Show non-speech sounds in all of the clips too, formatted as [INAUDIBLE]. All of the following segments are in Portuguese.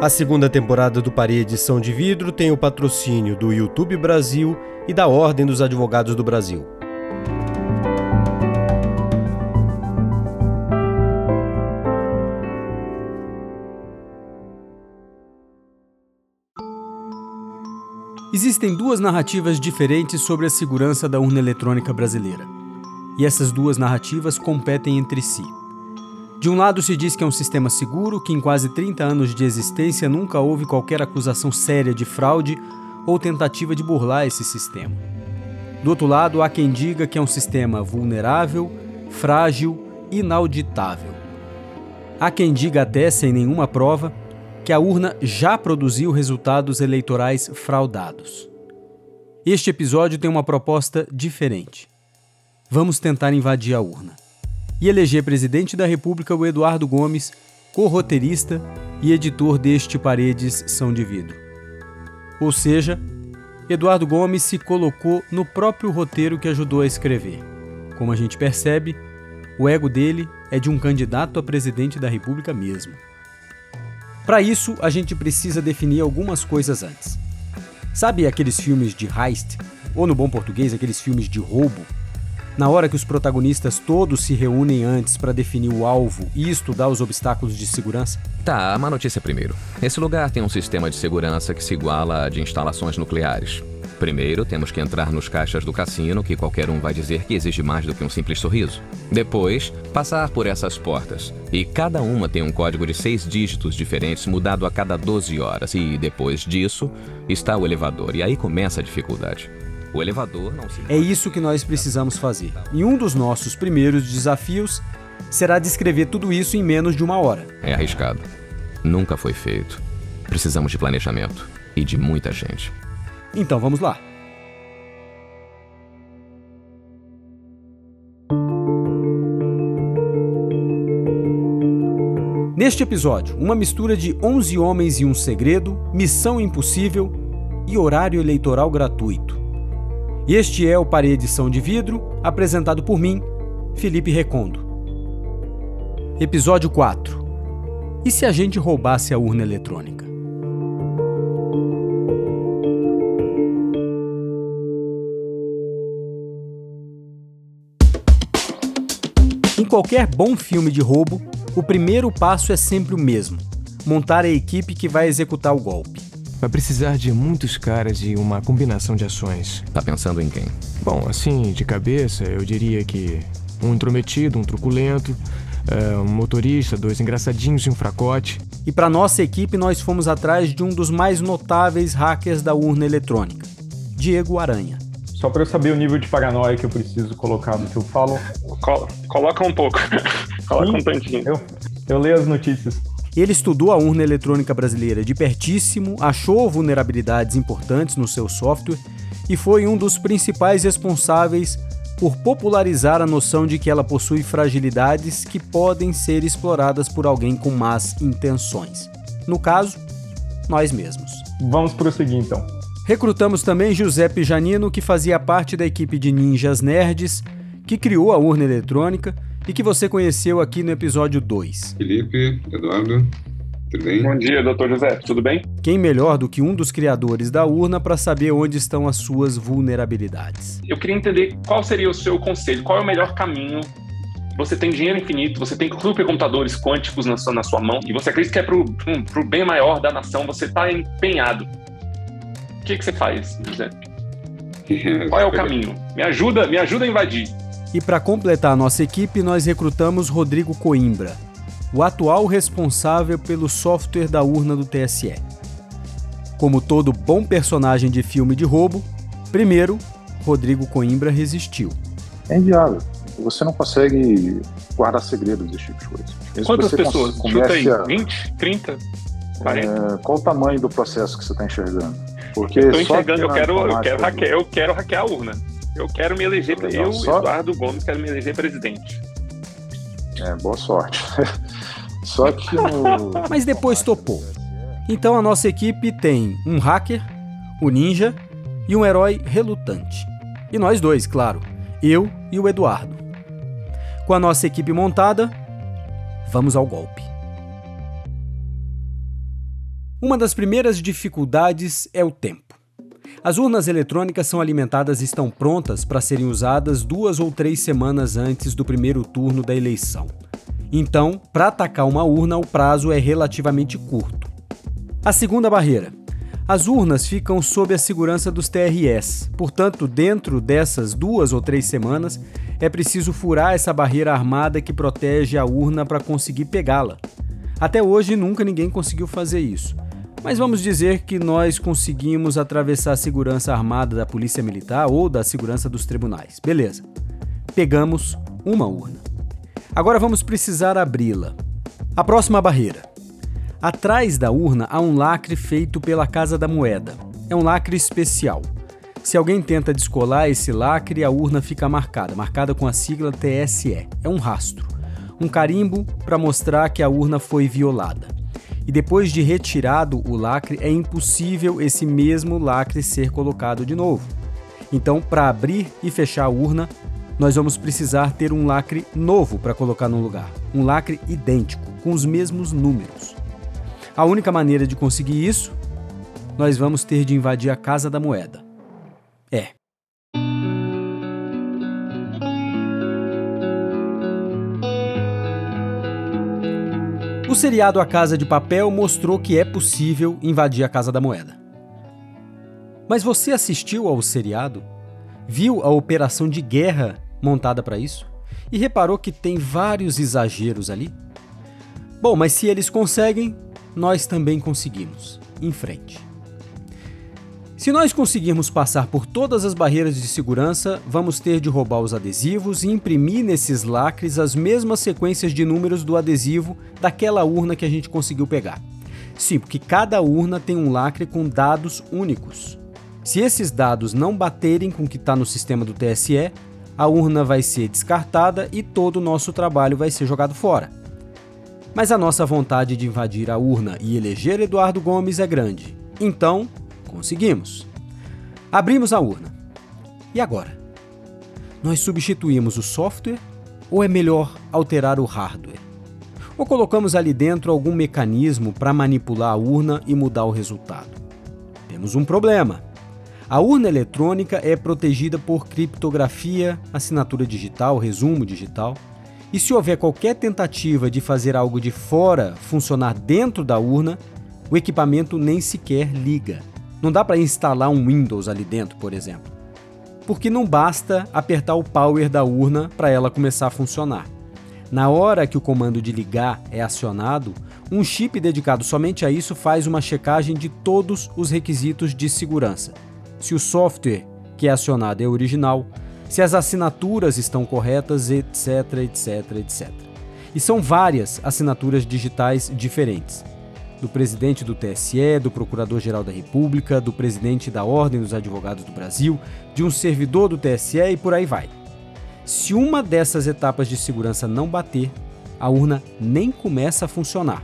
A segunda temporada do Parede Edição de Vidro tem o patrocínio do YouTube Brasil e da Ordem dos Advogados do Brasil. Existem duas narrativas diferentes sobre a segurança da urna eletrônica brasileira. E essas duas narrativas competem entre si. De um lado se diz que é um sistema seguro, que em quase 30 anos de existência nunca houve qualquer acusação séria de fraude ou tentativa de burlar esse sistema. Do outro lado, há quem diga que é um sistema vulnerável, frágil, inauditável. Há quem diga até, sem nenhuma prova, que a urna já produziu resultados eleitorais fraudados. Este episódio tem uma proposta diferente. Vamos tentar invadir a urna e eleger presidente da República o Eduardo Gomes, co-roteirista e editor deste Paredes São de Vidro. Ou seja, Eduardo Gomes se colocou no próprio roteiro que ajudou a escrever. Como a gente percebe, o ego dele é de um candidato a presidente da República mesmo. Para isso, a gente precisa definir algumas coisas antes. Sabe aqueles filmes de heist, ou no bom português, aqueles filmes de roubo, na hora que os protagonistas todos se reúnem antes para definir o alvo e estudar os obstáculos de segurança? Tá, uma notícia primeiro. Esse lugar tem um sistema de segurança que se iguala a de instalações nucleares. Primeiro, temos que entrar nos caixas do cassino, que qualquer um vai dizer que exige mais do que um simples sorriso. Depois, passar por essas portas. E cada uma tem um código de seis dígitos diferentes mudado a cada 12 horas. E depois disso, está o elevador. E aí começa a dificuldade. O elevador não se. É isso que nós precisamos fazer. E um dos nossos primeiros desafios será descrever tudo isso em menos de uma hora. É arriscado. Nunca foi feito. Precisamos de planejamento e de muita gente. Então vamos lá. Neste episódio, uma mistura de 11 homens e um segredo, missão impossível e horário eleitoral gratuito. Este é o Paredição de Vidro, apresentado por mim, Felipe Recondo. Episódio 4 E se a gente roubasse a urna eletrônica? Em qualquer bom filme de roubo, o primeiro passo é sempre o mesmo: montar a equipe que vai executar o golpe. Vai precisar de muitos caras e uma combinação de ações. Tá pensando em quem? Bom, assim, de cabeça, eu diria que um intrometido, um truculento, é, um motorista, dois engraçadinhos e um fracote. E para nossa equipe, nós fomos atrás de um dos mais notáveis hackers da urna eletrônica, Diego Aranha. Só para eu saber o nível de paranoia que eu preciso colocar no que eu falo. Col coloca um pouco. [LAUGHS] coloca um tantinho. Eu, eu leio as notícias. Ele estudou a urna eletrônica brasileira de pertíssimo, achou vulnerabilidades importantes no seu software e foi um dos principais responsáveis por popularizar a noção de que ela possui fragilidades que podem ser exploradas por alguém com más intenções. No caso, nós mesmos. Vamos prosseguir então. Recrutamos também Giuseppe Janino, que fazia parte da equipe de ninjas nerds que criou a urna eletrônica e que você conheceu aqui no episódio 2. Felipe, Eduardo, tudo bem? Bom dia, doutor José, tudo bem? Quem melhor do que um dos criadores da urna para saber onde estão as suas vulnerabilidades? Eu queria entender qual seria o seu conselho, qual é o melhor caminho você tem dinheiro infinito, você tem supercomputadores quânticos na sua, na sua mão e você acredita que é para o bem maior da nação, você está empenhado. O que, que você faz, José? [LAUGHS] Qual é o caminho? Me ajuda, me ajuda a invadir. E para completar a nossa equipe, nós recrutamos Rodrigo Coimbra, o atual responsável pelo software da urna do TSE. Como todo bom personagem de filme de roubo, primeiro, Rodrigo Coimbra resistiu. É inviável. Você não consegue guardar segredos desse tipo de coisa. Mesmo Quantas pessoas? Chuta aí, a... 20, 30, 40? É, qual o tamanho do processo que você está enxergando? Porque eu, enxergando, eu quero, eu, quero hackear, eu quero hackear a urna. Eu quero me eleger, Legal, eu, só... Eduardo Gomes, quero me eleger presidente. É, boa sorte. [LAUGHS] só que no... [LAUGHS] Mas depois topou. Então a nossa equipe tem um hacker, o ninja e um herói relutante. E nós dois, claro, eu e o Eduardo. Com a nossa equipe montada, vamos ao golpe. Uma das primeiras dificuldades é o tempo. As urnas eletrônicas são alimentadas e estão prontas para serem usadas duas ou três semanas antes do primeiro turno da eleição. Então, para atacar uma urna, o prazo é relativamente curto. A segunda barreira. As urnas ficam sob a segurança dos TRS, portanto, dentro dessas duas ou três semanas, é preciso furar essa barreira armada que protege a urna para conseguir pegá-la. Até hoje, nunca ninguém conseguiu fazer isso. Mas vamos dizer que nós conseguimos atravessar a segurança armada da Polícia Militar ou da segurança dos tribunais. Beleza. Pegamos uma urna. Agora vamos precisar abri-la. A próxima barreira. Atrás da urna há um lacre feito pela Casa da Moeda. É um lacre especial. Se alguém tenta descolar esse lacre, a urna fica marcada, marcada com a sigla TSE. É um rastro, um carimbo para mostrar que a urna foi violada e depois de retirado o lacre, é impossível esse mesmo lacre ser colocado de novo. Então, para abrir e fechar a urna, nós vamos precisar ter um lacre novo para colocar no lugar, um lacre idêntico, com os mesmos números. A única maneira de conseguir isso, nós vamos ter de invadir a Casa da Moeda. O seriado A Casa de Papel mostrou que é possível invadir a Casa da Moeda. Mas você assistiu ao seriado? Viu a operação de guerra montada para isso? E reparou que tem vários exageros ali? Bom, mas se eles conseguem, nós também conseguimos. Em frente. Se nós conseguirmos passar por todas as barreiras de segurança, vamos ter de roubar os adesivos e imprimir nesses lacres as mesmas sequências de números do adesivo daquela urna que a gente conseguiu pegar. Sim, porque cada urna tem um lacre com dados únicos. Se esses dados não baterem com o que está no sistema do TSE, a urna vai ser descartada e todo o nosso trabalho vai ser jogado fora. Mas a nossa vontade de invadir a urna e eleger Eduardo Gomes é grande. Então, Conseguimos. Abrimos a urna. E agora? Nós substituímos o software ou é melhor alterar o hardware? Ou colocamos ali dentro algum mecanismo para manipular a urna e mudar o resultado? Temos um problema. A urna eletrônica é protegida por criptografia, assinatura digital, resumo digital. E se houver qualquer tentativa de fazer algo de fora funcionar dentro da urna, o equipamento nem sequer liga. Não dá para instalar um Windows ali dentro, por exemplo. Porque não basta apertar o power da urna para ela começar a funcionar. Na hora que o comando de ligar é acionado, um chip dedicado somente a isso faz uma checagem de todos os requisitos de segurança. Se o software que é acionado é original, se as assinaturas estão corretas, etc, etc, etc. E são várias assinaturas digitais diferentes do presidente do TSE, do Procurador-Geral da República, do presidente da Ordem dos Advogados do Brasil, de um servidor do TSE e por aí vai. Se uma dessas etapas de segurança não bater, a urna nem começa a funcionar.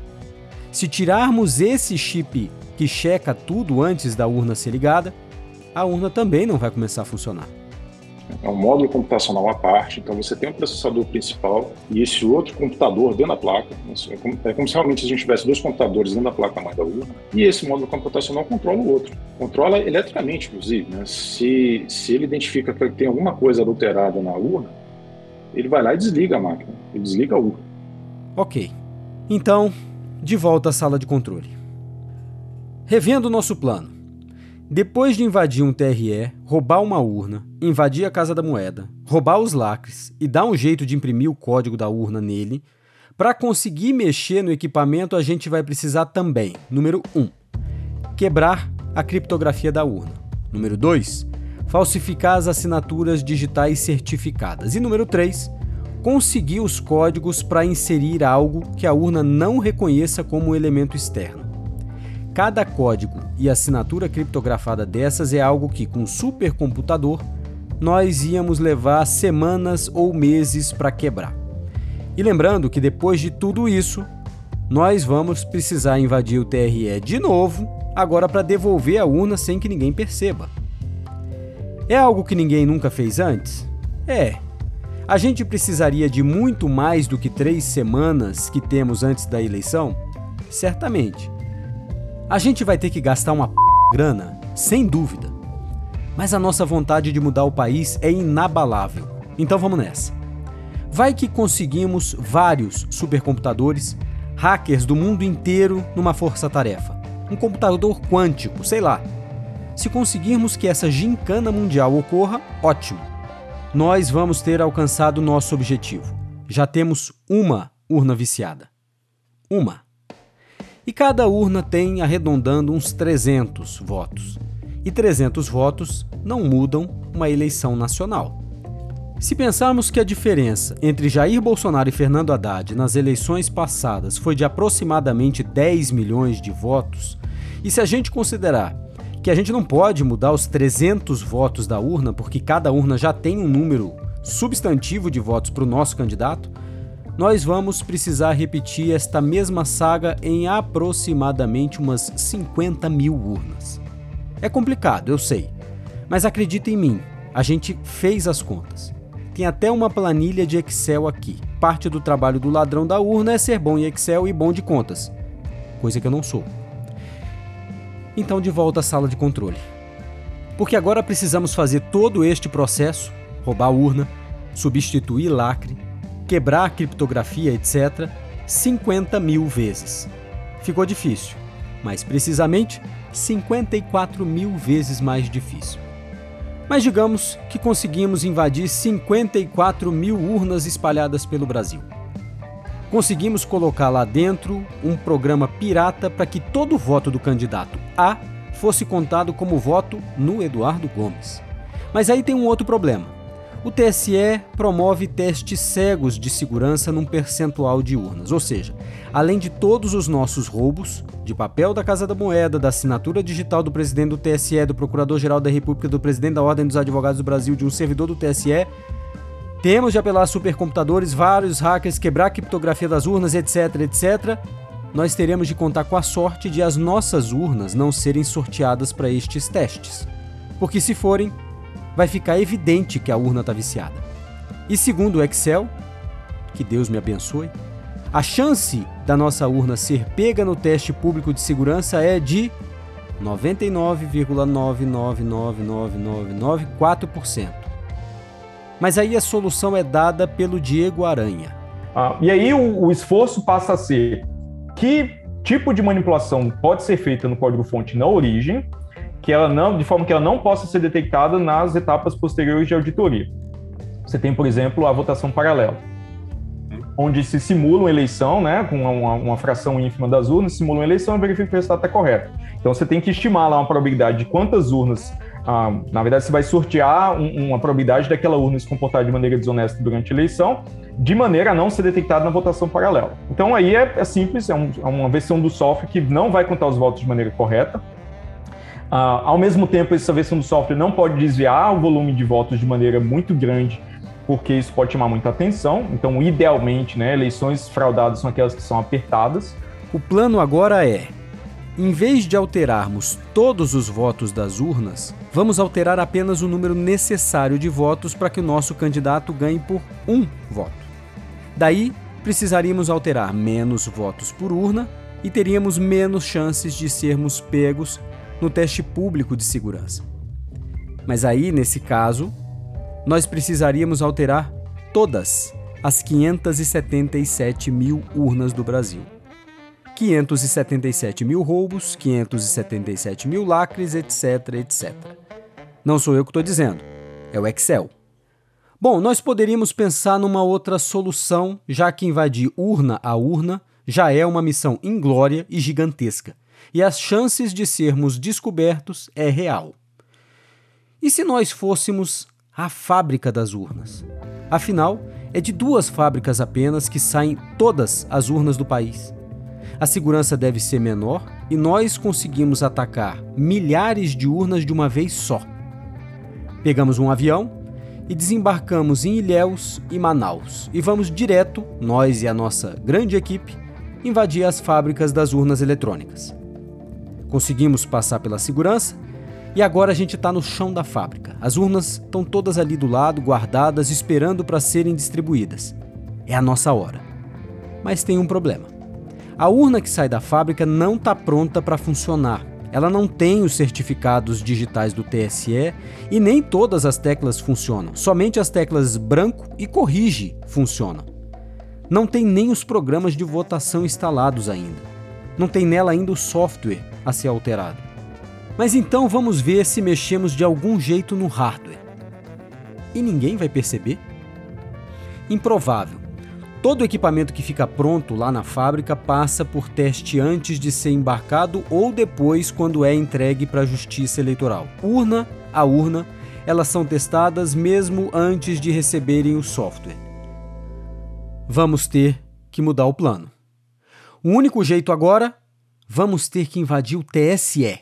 Se tirarmos esse chip que checa tudo antes da urna ser ligada, a urna também não vai começar a funcionar. É um módulo computacional à parte, então você tem um processador principal e esse outro computador dentro da placa. É como, é como se realmente a gente tivesse dois computadores dentro da placa-mãe da urna e esse módulo computacional controla o outro. Controla eletricamente, inclusive. Né? Se, se ele identifica que tem alguma coisa adulterada na urna, ele vai lá e desliga a máquina, ele desliga a urna. Ok. Então, de volta à sala de controle. Revendo o nosso plano. Depois de invadir um TRE, roubar uma urna, invadir a Casa da Moeda, roubar os lacres e dar um jeito de imprimir o código da urna nele, para conseguir mexer no equipamento, a gente vai precisar também, número 1, um, quebrar a criptografia da urna. Número 2, falsificar as assinaturas digitais certificadas. E número 3, conseguir os códigos para inserir algo que a urna não reconheça como elemento externo. Cada código e assinatura criptografada dessas é algo que, com um supercomputador, nós íamos levar semanas ou meses para quebrar. E lembrando que depois de tudo isso, nós vamos precisar invadir o TRE de novo, agora para devolver a urna sem que ninguém perceba. É algo que ninguém nunca fez antes? É. A gente precisaria de muito mais do que três semanas que temos antes da eleição? Certamente. A gente vai ter que gastar uma p... grana, sem dúvida. Mas a nossa vontade de mudar o país é inabalável. Então vamos nessa. Vai que conseguimos vários supercomputadores, hackers do mundo inteiro numa força-tarefa. Um computador quântico, sei lá. Se conseguirmos que essa gincana mundial ocorra, ótimo. Nós vamos ter alcançado nosso objetivo. Já temos uma urna viciada. Uma. E cada urna tem, arredondando, uns 300 votos. E 300 votos não mudam uma eleição nacional. Se pensarmos que a diferença entre Jair Bolsonaro e Fernando Haddad nas eleições passadas foi de aproximadamente 10 milhões de votos, e se a gente considerar que a gente não pode mudar os 300 votos da urna, porque cada urna já tem um número substantivo de votos para o nosso candidato, nós vamos precisar repetir esta mesma saga em aproximadamente umas 50 mil urnas. É complicado, eu sei, mas acredita em mim, a gente fez as contas. Tem até uma planilha de Excel aqui. Parte do trabalho do ladrão da urna é ser bom em Excel e bom de contas, coisa que eu não sou. Então, de volta à sala de controle. Porque agora precisamos fazer todo este processo roubar urna, substituir lacre, quebrar a criptografia, etc., 50 mil vezes. Ficou difícil, mais precisamente 54 mil vezes mais difícil. Mas digamos que conseguimos invadir 54 mil urnas espalhadas pelo Brasil. Conseguimos colocar lá dentro um programa pirata para que todo voto do candidato A fosse contado como voto no Eduardo Gomes. Mas aí tem um outro problema o TSE promove testes cegos de segurança num percentual de urnas, ou seja, além de todos os nossos roubos, de papel da Casa da Moeda, da assinatura digital do presidente do TSE, do Procurador-Geral da República, do presidente da Ordem dos Advogados do Brasil, de um servidor do TSE, temos de apelar a supercomputadores, vários hackers, quebrar a criptografia das urnas, etc, etc. Nós teremos de contar com a sorte de as nossas urnas não serem sorteadas para estes testes. Porque se forem, vai ficar evidente que a urna está viciada. E segundo o Excel, que Deus me abençoe, a chance da nossa urna ser pega no teste público de segurança é de 99,99999994%. Mas aí a solução é dada pelo Diego Aranha. Ah, e aí o, o esforço passa a ser que tipo de manipulação pode ser feita no código-fonte na origem que ela não, de forma que ela não possa ser detectada nas etapas posteriores de auditoria. Você tem, por exemplo, a votação paralela, onde se simula uma eleição, né, com uma, uma fração ínfima das urnas, simula uma eleição e verifica que o resultado está correto. Então você tem que estimar lá uma probabilidade de quantas urnas, ah, na verdade você vai sortear um, uma probabilidade daquela urna se comportar de maneira desonesta durante a eleição, de maneira a não ser detectada na votação paralela. Então aí é, é simples, é, um, é uma versão do software que não vai contar os votos de maneira correta, Uh, ao mesmo tempo, essa versão do software não pode desviar o volume de votos de maneira muito grande, porque isso pode chamar muita atenção. Então, idealmente, né, eleições fraudadas são aquelas que são apertadas. O plano agora é, em vez de alterarmos todos os votos das urnas, vamos alterar apenas o número necessário de votos para que o nosso candidato ganhe por um voto. Daí, precisaríamos alterar menos votos por urna e teríamos menos chances de sermos pegos no teste público de segurança. Mas aí, nesse caso, nós precisaríamos alterar todas as 577 mil urnas do Brasil. 577 mil roubos, 577 mil lacres, etc, etc. Não sou eu que estou dizendo, é o Excel. Bom, nós poderíamos pensar numa outra solução, já que invadir urna a urna já é uma missão inglória e gigantesca e as chances de sermos descobertos é real. E se nós fôssemos a fábrica das urnas? Afinal, é de duas fábricas apenas que saem todas as urnas do país. A segurança deve ser menor e nós conseguimos atacar milhares de urnas de uma vez só. Pegamos um avião e desembarcamos em Ilhéus e Manaus e vamos direto, nós e a nossa grande equipe, invadir as fábricas das urnas eletrônicas. Conseguimos passar pela segurança e agora a gente está no chão da fábrica. As urnas estão todas ali do lado, guardadas, esperando para serem distribuídas. É a nossa hora. Mas tem um problema. A urna que sai da fábrica não está pronta para funcionar. Ela não tem os certificados digitais do TSE e nem todas as teclas funcionam. Somente as teclas branco e corrige funcionam. Não tem nem os programas de votação instalados ainda. Não tem nela ainda o software a ser alterado. Mas então vamos ver se mexemos de algum jeito no hardware. E ninguém vai perceber? Improvável. Todo equipamento que fica pronto lá na fábrica passa por teste antes de ser embarcado ou depois quando é entregue para a Justiça Eleitoral. Urna a urna, elas são testadas mesmo antes de receberem o software. Vamos ter que mudar o plano. O único jeito agora, vamos ter que invadir o TSE.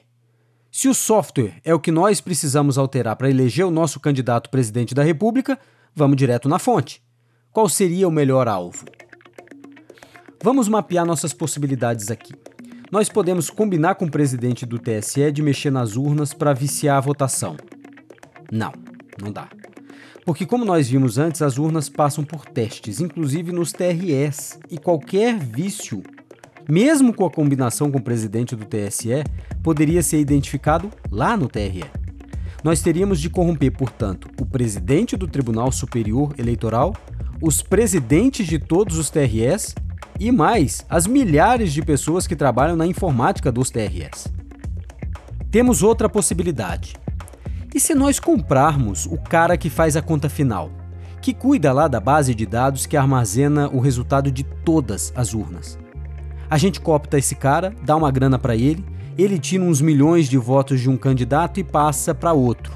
Se o software é o que nós precisamos alterar para eleger o nosso candidato presidente da República, vamos direto na fonte. Qual seria o melhor alvo? Vamos mapear nossas possibilidades aqui. Nós podemos combinar com o presidente do TSE de mexer nas urnas para viciar a votação. Não, não dá. Porque, como nós vimos antes, as urnas passam por testes, inclusive nos TRS, e qualquer vício, mesmo com a combinação com o presidente do TSE, poderia ser identificado lá no TRE. Nós teríamos de corromper, portanto, o presidente do Tribunal Superior Eleitoral os presidentes de todos os TRS e mais as milhares de pessoas que trabalham na informática dos TRS. Temos outra possibilidade. E se nós comprarmos o cara que faz a conta final, que cuida lá da base de dados que armazena o resultado de todas as urnas? A gente copta esse cara, dá uma grana para ele, ele tira uns milhões de votos de um candidato e passa para outro.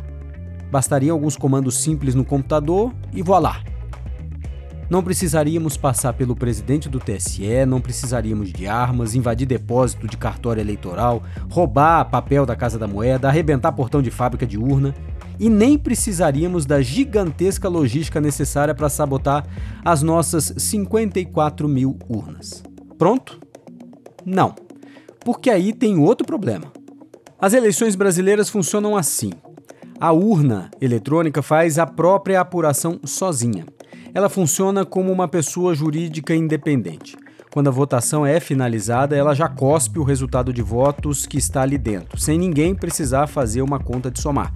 Bastaria alguns comandos simples no computador e voilá! Não precisaríamos passar pelo presidente do TSE, não precisaríamos de armas, invadir depósito de cartório eleitoral, roubar papel da Casa da Moeda, arrebentar portão de fábrica de urna. E nem precisaríamos da gigantesca logística necessária para sabotar as nossas 54 mil urnas. Pronto? Não. Porque aí tem outro problema. As eleições brasileiras funcionam assim. A urna eletrônica faz a própria apuração sozinha ela funciona como uma pessoa jurídica independente. Quando a votação é finalizada, ela já cospe o resultado de votos que está ali dentro, sem ninguém precisar fazer uma conta de somar.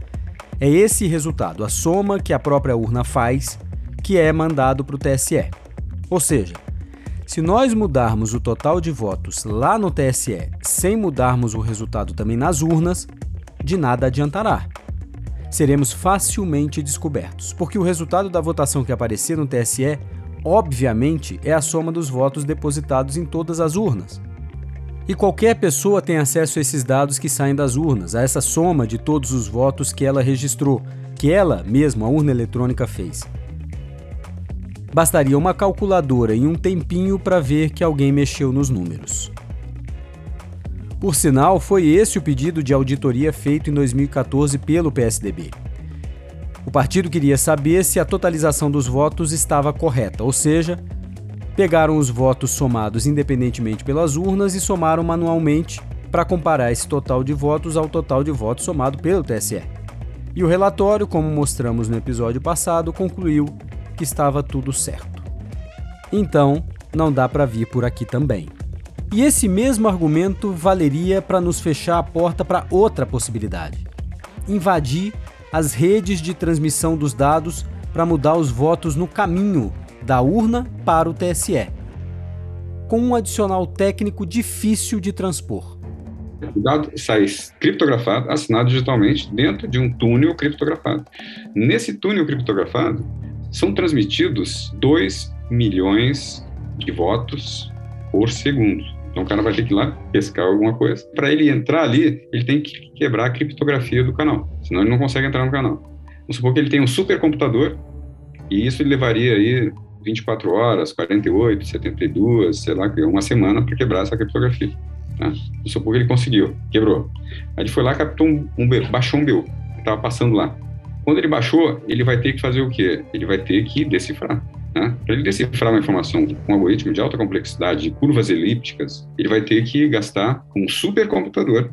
É esse resultado, a soma que a própria urna faz, que é mandado para o TSE. Ou seja, se nós mudarmos o total de votos lá no TSE sem mudarmos o resultado também nas urnas, de nada adiantará seremos facilmente descobertos, porque o resultado da votação que aparecer no TSE, obviamente, é a soma dos votos depositados em todas as urnas. E qualquer pessoa tem acesso a esses dados que saem das urnas, a essa soma de todos os votos que ela registrou, que ela mesma, a urna eletrônica, fez. Bastaria uma calculadora e um tempinho para ver que alguém mexeu nos números. Por sinal, foi esse o pedido de auditoria feito em 2014 pelo PSDB. O partido queria saber se a totalização dos votos estava correta, ou seja, pegaram os votos somados independentemente pelas urnas e somaram manualmente para comparar esse total de votos ao total de votos somado pelo TSE. E o relatório, como mostramos no episódio passado, concluiu que estava tudo certo. Então, não dá para vir por aqui também. E esse mesmo argumento valeria para nos fechar a porta para outra possibilidade: invadir as redes de transmissão dos dados para mudar os votos no caminho da urna para o TSE, com um adicional técnico difícil de transpor. O dado sai criptografado, assinado digitalmente, dentro de um túnel criptografado. Nesse túnel criptografado, são transmitidos 2 milhões de votos por segundo. Então o cara vai ter que ir lá pescar alguma coisa. Para ele entrar ali, ele tem que quebrar a criptografia do canal, senão ele não consegue entrar no canal. Vamos supor que ele tem um supercomputador e isso levaria aí 24 horas, 48, 72, sei lá, uma semana para quebrar essa criptografia. Tá? Vamos supor que ele conseguiu, quebrou. Aí ele foi lá, captou um, um baixou um BU, estava passando lá. Quando ele baixou, ele vai ter que fazer o quê? Ele vai ter que decifrar. Né? Para ele decifrar uma informação com um algoritmo de alta complexidade, de curvas elípticas, ele vai ter que gastar um supercomputador,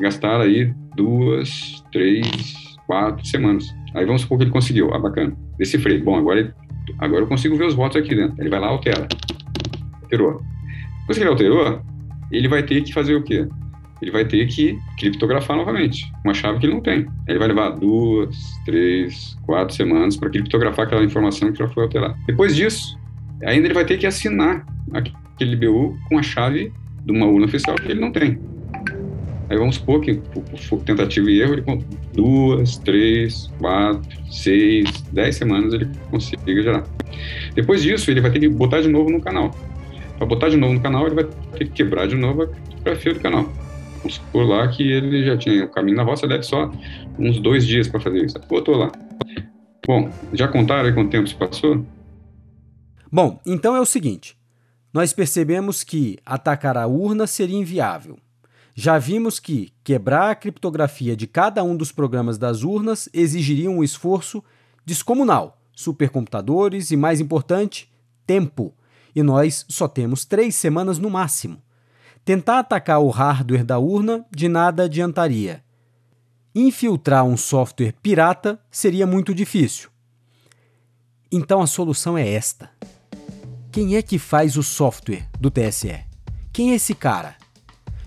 gastar aí duas, três, quatro semanas. Aí vamos supor que ele conseguiu, ah, bacana, decifrei. Bom, agora, agora eu consigo ver os votos aqui dentro. Ele vai lá, altera, alterou. Depois que ele alterou, ele vai ter que fazer o quê? Ele vai ter que criptografar novamente, uma chave que ele não tem. Ele vai levar duas, três, quatro semanas para criptografar aquela informação que já foi alterada. Depois disso, ainda ele vai ter que assinar aquele BU com a chave de uma urna oficial que ele não tem. Aí vamos supor que por tentativa e erro, ele com duas, três, quatro, seis, dez semanas ele consiga gerar. Depois disso, ele vai ter que botar de novo no canal. Para botar de novo no canal, ele vai ter que quebrar de novo a criptografia do canal. Vamos supor lá que ele já tinha o caminho na roça, deve só uns dois dias para fazer isso. Botou lá. Bom, já contaram aí quanto tempo se passou? Bom, então é o seguinte: nós percebemos que atacar a urna seria inviável. Já vimos que quebrar a criptografia de cada um dos programas das urnas exigiria um esforço descomunal, supercomputadores e, mais importante, tempo. E nós só temos três semanas no máximo. Tentar atacar o hardware da urna de nada adiantaria. Infiltrar um software pirata seria muito difícil. Então a solução é esta. Quem é que faz o software do TSE? Quem é esse cara?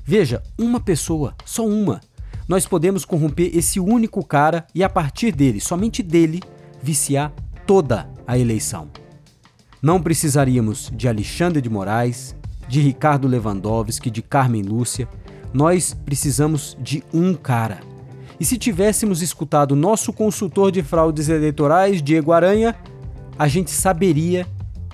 Veja, uma pessoa, só uma. Nós podemos corromper esse único cara e, a partir dele, somente dele, viciar toda a eleição. Não precisaríamos de Alexandre de Moraes, de Ricardo Lewandowski, de Carmen Lúcia. Nós precisamos de um cara. E se tivéssemos escutado nosso consultor de fraudes eleitorais, Diego Aranha, a gente saberia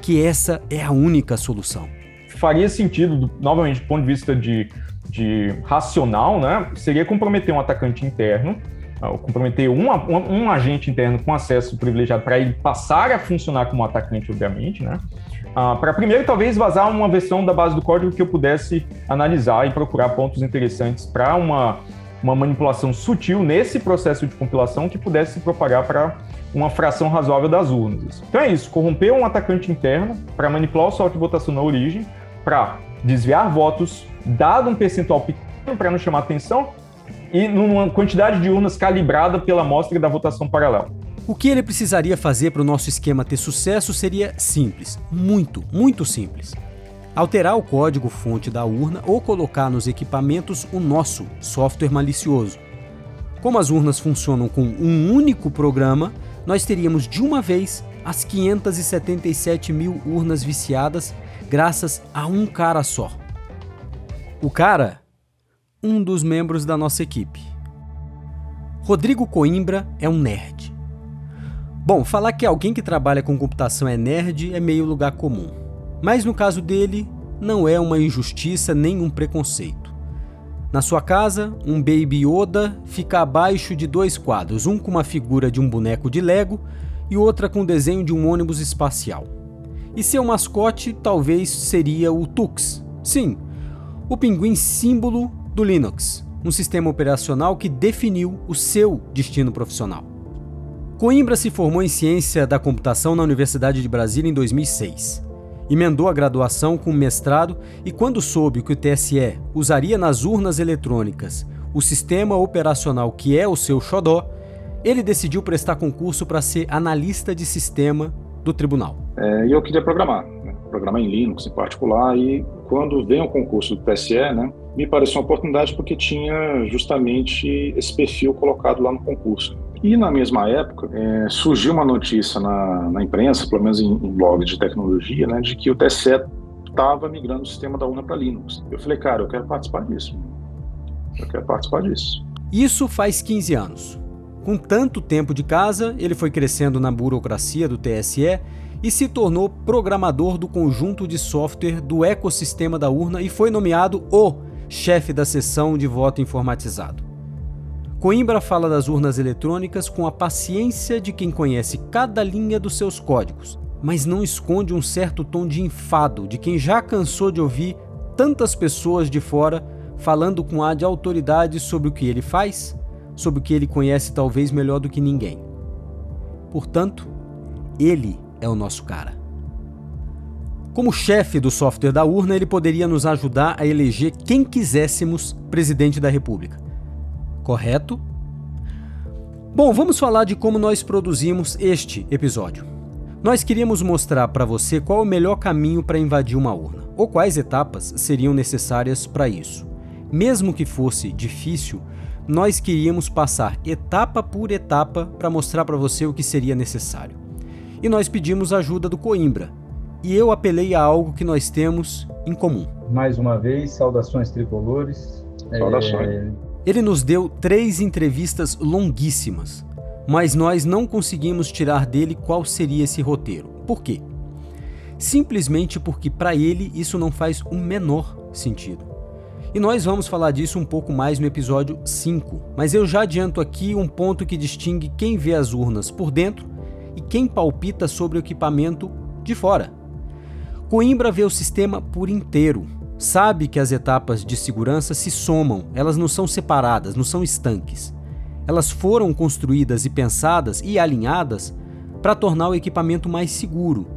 que essa é a única solução. Faria sentido, novamente, do ponto de vista de de racional, né, seria comprometer um atacante interno, ah, comprometer um, um, um agente interno com acesso privilegiado para ele passar a funcionar como atacante, obviamente, né? Uh, para primeiro, talvez vazar uma versão da base do código que eu pudesse analisar e procurar pontos interessantes para uma, uma manipulação sutil nesse processo de compilação que pudesse se propagar para uma fração razoável das urnas. Então é isso, corromper um atacante interno para manipular o salto de votação na origem, para desviar votos, dado um percentual pequeno para não chamar atenção, e numa quantidade de urnas calibrada pela amostra da votação paralela. O que ele precisaria fazer para o nosso esquema ter sucesso seria simples, muito, muito simples. Alterar o código-fonte da urna ou colocar nos equipamentos o nosso software malicioso. Como as urnas funcionam com um único programa, nós teríamos de uma vez as 577 mil urnas viciadas graças a um cara só. O cara, um dos membros da nossa equipe. Rodrigo Coimbra é um nerd. Bom, falar que alguém que trabalha com computação é nerd é meio lugar comum. Mas no caso dele, não é uma injustiça nem um preconceito. Na sua casa, um Baby Yoda fica abaixo de dois quadros, um com uma figura de um boneco de Lego e outra com o desenho de um ônibus espacial. E seu mascote talvez seria o Tux. Sim, o pinguim símbolo do Linux, um sistema operacional que definiu o seu destino profissional. Coimbra se formou em ciência da computação na Universidade de Brasília em 2006. Emendou a graduação com mestrado e, quando soube que o TSE usaria nas urnas eletrônicas o sistema operacional que é o seu xodó, ele decidiu prestar concurso para ser analista de sistema do tribunal. É, eu queria programar, né? programar em Linux em particular, e quando veio o concurso do TSE, né, me pareceu uma oportunidade porque tinha justamente esse perfil colocado lá no concurso. E na mesma época, é, surgiu uma notícia na, na, imprensa, pelo menos em, em blogs de tecnologia, né, de que o TSE estava migrando o sistema da UNA para Linux. Eu falei, cara, eu quero participar disso. Eu quero participar disso. Isso faz 15 anos. Com tanto tempo de casa, ele foi crescendo na burocracia do TSE e se tornou programador do conjunto de software do ecossistema da urna e foi nomeado o chefe da seção de voto informatizado. Coimbra fala das urnas eletrônicas com a paciência de quem conhece cada linha dos seus códigos, mas não esconde um certo tom de enfado de quem já cansou de ouvir tantas pessoas de fora falando com a de autoridade sobre o que ele faz sobre o que ele conhece talvez melhor do que ninguém. Portanto, ele é o nosso cara. Como chefe do software da urna, ele poderia nos ajudar a eleger quem quiséssemos presidente da República. Correto? Bom, vamos falar de como nós produzimos este episódio. Nós queríamos mostrar para você qual é o melhor caminho para invadir uma urna. ou quais etapas seriam necessárias para isso. Mesmo que fosse difícil, nós queríamos passar etapa por etapa para mostrar para você o que seria necessário. E nós pedimos ajuda do Coimbra, e eu apelei a algo que nós temos em comum. Mais uma vez, saudações tricolores. Saudações. É... Ele nos deu três entrevistas longuíssimas, mas nós não conseguimos tirar dele qual seria esse roteiro. Por quê? Simplesmente porque para ele isso não faz o menor sentido. E nós vamos falar disso um pouco mais no episódio 5, mas eu já adianto aqui um ponto que distingue quem vê as urnas por dentro e quem palpita sobre o equipamento de fora. Coimbra vê o sistema por inteiro, sabe que as etapas de segurança se somam, elas não são separadas, não são estanques. Elas foram construídas e pensadas e alinhadas para tornar o equipamento mais seguro.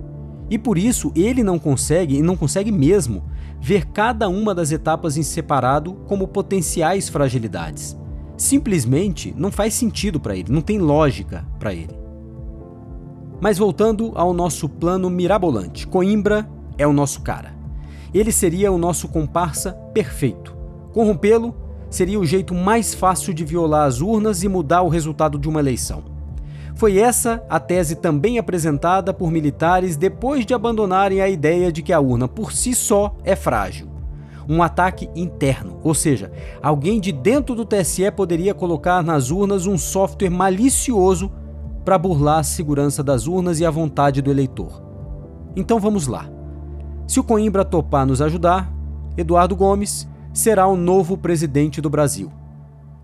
E por isso ele não consegue, e não consegue mesmo, ver cada uma das etapas em separado como potenciais fragilidades. Simplesmente não faz sentido para ele, não tem lógica para ele. Mas voltando ao nosso plano mirabolante, Coimbra é o nosso cara. Ele seria o nosso comparsa perfeito. Corrompê-lo seria o jeito mais fácil de violar as urnas e mudar o resultado de uma eleição. Foi essa a tese também apresentada por militares depois de abandonarem a ideia de que a urna por si só é frágil. Um ataque interno, ou seja, alguém de dentro do TSE poderia colocar nas urnas um software malicioso para burlar a segurança das urnas e a vontade do eleitor. Então vamos lá. Se o Coimbra topar nos ajudar, Eduardo Gomes será o novo presidente do Brasil.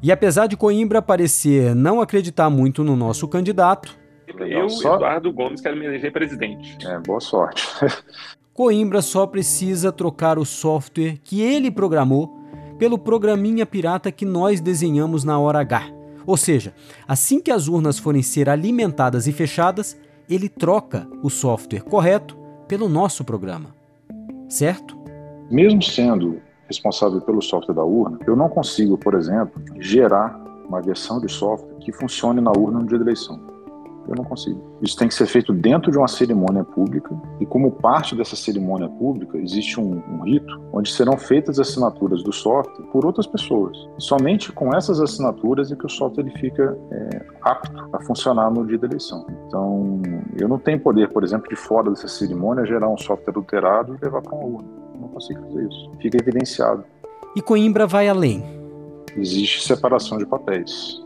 E apesar de Coimbra parecer não acreditar muito no nosso candidato, eu, só... Eduardo Gomes, quero me eleger presidente. É, boa sorte. [LAUGHS] Coimbra só precisa trocar o software que ele programou pelo programinha pirata que nós desenhamos na hora H. Ou seja, assim que as urnas forem ser alimentadas e fechadas, ele troca o software correto pelo nosso programa certo? Mesmo sendo responsável pelo software da urna, eu não consigo, por exemplo, gerar uma versão de software que funcione na urna no dia da eleição. Eu não consigo. Isso tem que ser feito dentro de uma cerimônia pública e, como parte dessa cerimônia pública, existe um, um rito onde serão feitas assinaturas do software por outras pessoas. E somente com essas assinaturas é que o software ele fica é, apto a funcionar no dia da eleição. Então, eu não tenho poder, por exemplo, de fora dessa cerimônia, gerar um software adulterado e levar para uma urna. Eu não consigo fazer isso. Fica evidenciado. E Coimbra vai além. Existe separação de papéis.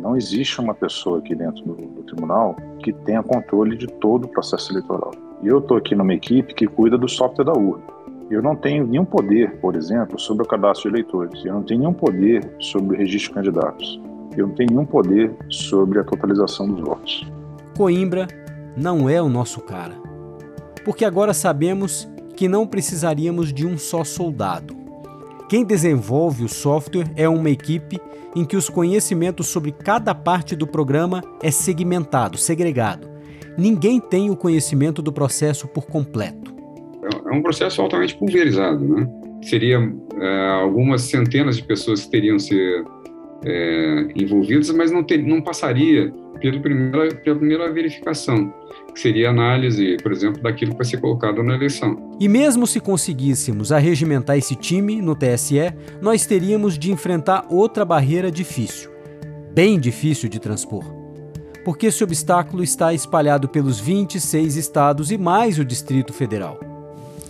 Não existe uma pessoa aqui dentro do, do tribunal que tenha controle de todo o processo eleitoral. E eu estou aqui numa equipe que cuida do software da urna. Eu não tenho nenhum poder, por exemplo, sobre o cadastro de eleitores. Eu não tenho nenhum poder sobre o registro de candidatos. Eu não tenho nenhum poder sobre a totalização dos votos. Coimbra não é o nosso cara. Porque agora sabemos que não precisaríamos de um só soldado. Quem desenvolve o software é uma equipe em que os conhecimentos sobre cada parte do programa é segmentado, segregado. Ninguém tem o conhecimento do processo por completo. É um processo altamente pulverizado, né? Seria é, algumas centenas de pessoas que teriam ser é, envolvidas, mas não, ter, não passaria pela primeira, pela primeira verificação que seria a análise, por exemplo, daquilo que vai ser colocado na eleição. E mesmo se conseguíssemos arregimentar esse time no TSE, nós teríamos de enfrentar outra barreira difícil, bem difícil de transpor. Porque esse obstáculo está espalhado pelos 26 estados e mais o Distrito Federal.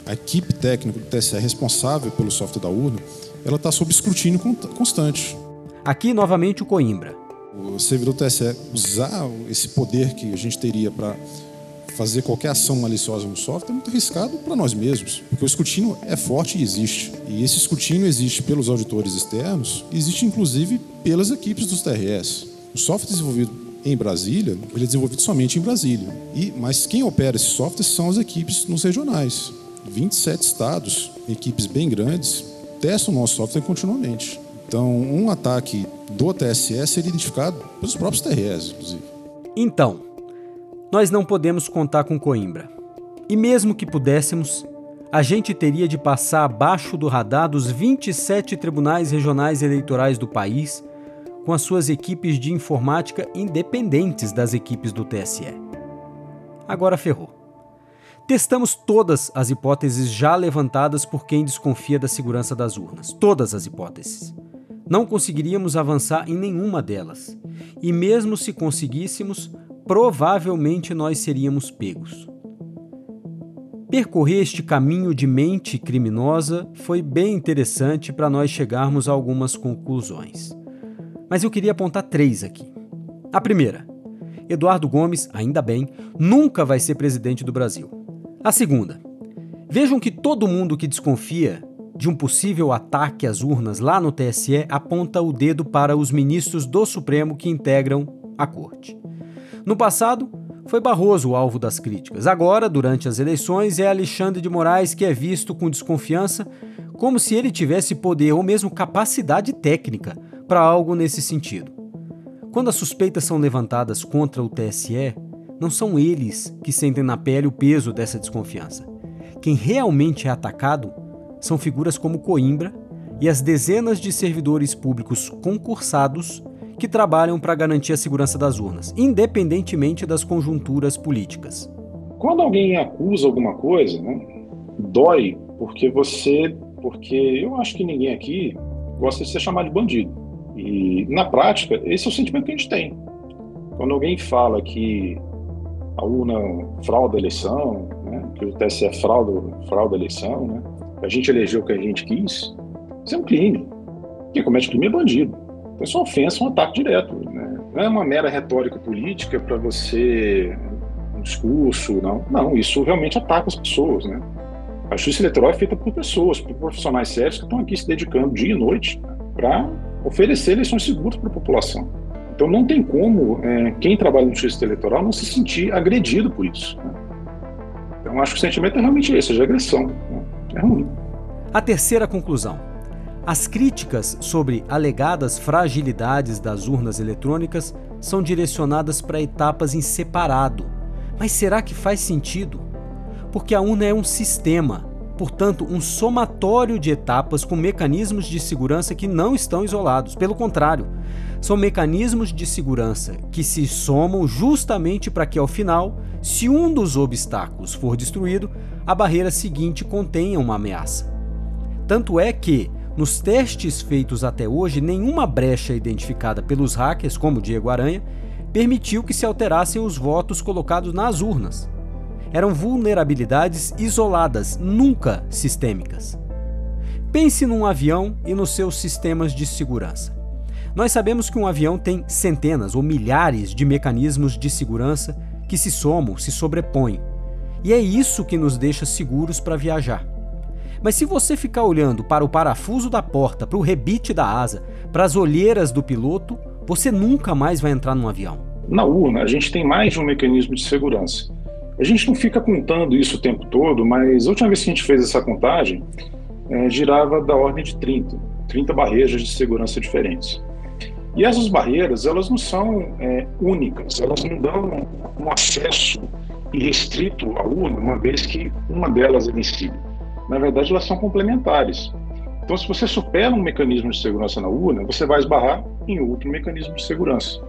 A equipe técnica do TSE responsável pelo software da urna, ela está sob escrutínio constante. Aqui novamente o Coimbra. O servidor do TSE usar esse poder que a gente teria para fazer qualquer ação maliciosa no software é muito arriscado para nós mesmos, porque o escrutínio é forte e existe. E esse escrutínio existe pelos auditores externos, existe inclusive pelas equipes dos TRS. O software desenvolvido em Brasília, ele é desenvolvido somente em Brasília. E, mas quem opera esse software são as equipes nos regionais. 27 estados, equipes bem grandes, testam o nosso software continuamente. Então, um ataque do TSE seria identificado pelos próprios TRS, inclusive. Então, nós não podemos contar com Coimbra. E mesmo que pudéssemos, a gente teria de passar abaixo do radar dos 27 tribunais regionais eleitorais do país, com as suas equipes de informática independentes das equipes do TSE. Agora ferrou. Testamos todas as hipóteses já levantadas por quem desconfia da segurança das urnas. Todas as hipóteses. Não conseguiríamos avançar em nenhuma delas. E mesmo se conseguíssemos, provavelmente nós seríamos pegos. Percorrer este caminho de mente criminosa foi bem interessante para nós chegarmos a algumas conclusões. Mas eu queria apontar três aqui. A primeira, Eduardo Gomes, ainda bem, nunca vai ser presidente do Brasil. A segunda, vejam que todo mundo que desconfia de um possível ataque às urnas lá no TSE aponta o dedo para os ministros do Supremo que integram a corte. No passado, foi Barroso o alvo das críticas. Agora, durante as eleições, é Alexandre de Moraes que é visto com desconfiança, como se ele tivesse poder ou mesmo capacidade técnica para algo nesse sentido. Quando as suspeitas são levantadas contra o TSE, não são eles que sentem na pele o peso dessa desconfiança. Quem realmente é atacado são figuras como Coimbra e as dezenas de servidores públicos concursados que trabalham para garantir a segurança das urnas, independentemente das conjunturas políticas. Quando alguém acusa alguma coisa, né, dói porque você, porque eu acho que ninguém aqui gosta de ser chamado de bandido. E na prática, esse é o sentimento que a gente tem. Quando alguém fala que a urna frauda a eleição, né, que o TSE frauda, frauda a eleição, né, a gente elegeu o que a gente quis, isso é um crime. Quem comete crime é bandido. Essa ofensa é um ataque direto. Né? Não é uma mera retórica política para você um discurso, não. Não, isso realmente ataca as pessoas, né? A justiça eleitoral é feita por pessoas, por profissionais sérios que estão aqui se dedicando dia e noite para oferecer eleições seguras para a população. Então não tem como é, quem trabalha no justiça eleitoral não se sentir agredido por isso. Né? Então acho que o sentimento é realmente esse, é de agressão. Né? É ruim. A terceira conclusão. As críticas sobre alegadas fragilidades das urnas eletrônicas são direcionadas para etapas em separado. Mas será que faz sentido? Porque a urna é um sistema, portanto, um somatório de etapas com mecanismos de segurança que não estão isolados. Pelo contrário, são mecanismos de segurança que se somam justamente para que, ao final, se um dos obstáculos for destruído, a barreira seguinte contenha uma ameaça. Tanto é que, nos testes feitos até hoje, nenhuma brecha identificada pelos hackers, como Diego Aranha, permitiu que se alterassem os votos colocados nas urnas. Eram vulnerabilidades isoladas, nunca sistêmicas. Pense num avião e nos seus sistemas de segurança. Nós sabemos que um avião tem centenas ou milhares de mecanismos de segurança que se somam, se sobrepõem. E é isso que nos deixa seguros para viajar. Mas se você ficar olhando para o parafuso da porta, para o rebite da asa, para as olheiras do piloto, você nunca mais vai entrar num avião. Na urna, a gente tem mais de um mecanismo de segurança. A gente não fica contando isso o tempo todo, mas a última vez que a gente fez essa contagem, é, girava da ordem de 30, 30 barreiras de segurança diferentes. E essas barreiras, elas não são é, únicas, elas não dão um acesso irrestrito à urna, uma vez que uma delas é vencida na verdade, elas são complementares. Então, se você supera um mecanismo de segurança na urna, você vai esbarrar em outro mecanismo de segurança.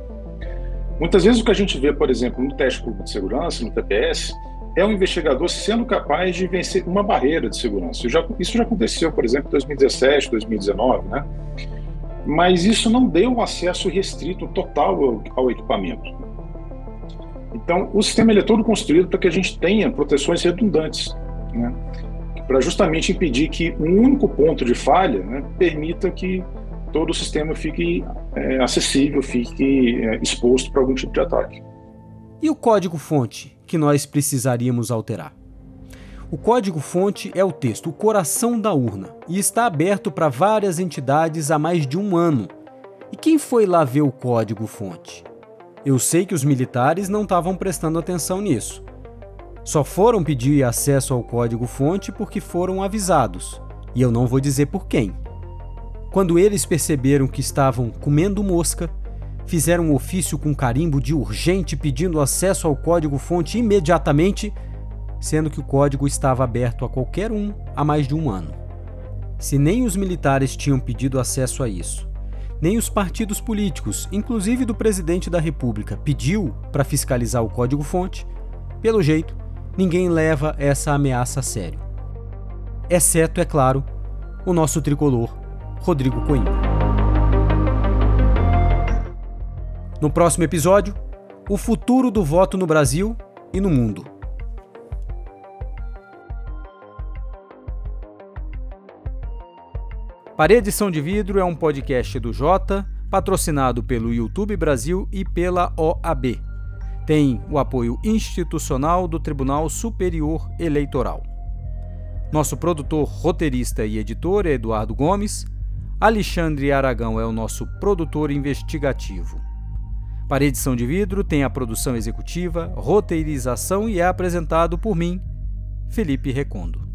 Muitas vezes o que a gente vê, por exemplo, no teste público de segurança, no TPS, é um investigador sendo capaz de vencer uma barreira de segurança. Isso já aconteceu, por exemplo, em 2017, 2019, né? Mas isso não deu um acesso restrito total ao equipamento. Então, o sistema ele é todo construído para que a gente tenha proteções redundantes. Né? para justamente impedir que um único ponto de falha né, permita que todo o sistema fique é, acessível, fique é, exposto para algum tipo de ataque. E o código-fonte que nós precisaríamos alterar? O código-fonte é o texto, o coração da urna, e está aberto para várias entidades há mais de um ano. E quem foi lá ver o código-fonte? Eu sei que os militares não estavam prestando atenção nisso, só foram pedir acesso ao código-fonte porque foram avisados, e eu não vou dizer por quem. Quando eles perceberam que estavam comendo mosca, fizeram um ofício com carimbo de urgente pedindo acesso ao código-fonte imediatamente, sendo que o código estava aberto a qualquer um há mais de um ano. Se nem os militares tinham pedido acesso a isso, nem os partidos políticos, inclusive do presidente da República, pediu para fiscalizar o código-fonte, pelo jeito, ninguém leva essa ameaça a sério. Exceto, é claro, o nosso tricolor, Rodrigo Coimbra. No próximo episódio, o futuro do voto no Brasil e no mundo. Parede São de Vidro é um podcast do Jota, patrocinado pelo YouTube Brasil e pela OAB. Tem o apoio institucional do Tribunal Superior Eleitoral. Nosso produtor, roteirista e editor é Eduardo Gomes. Alexandre Aragão é o nosso produtor investigativo. Parede São de Vidro tem a produção executiva, roteirização e é apresentado por mim, Felipe Recondo.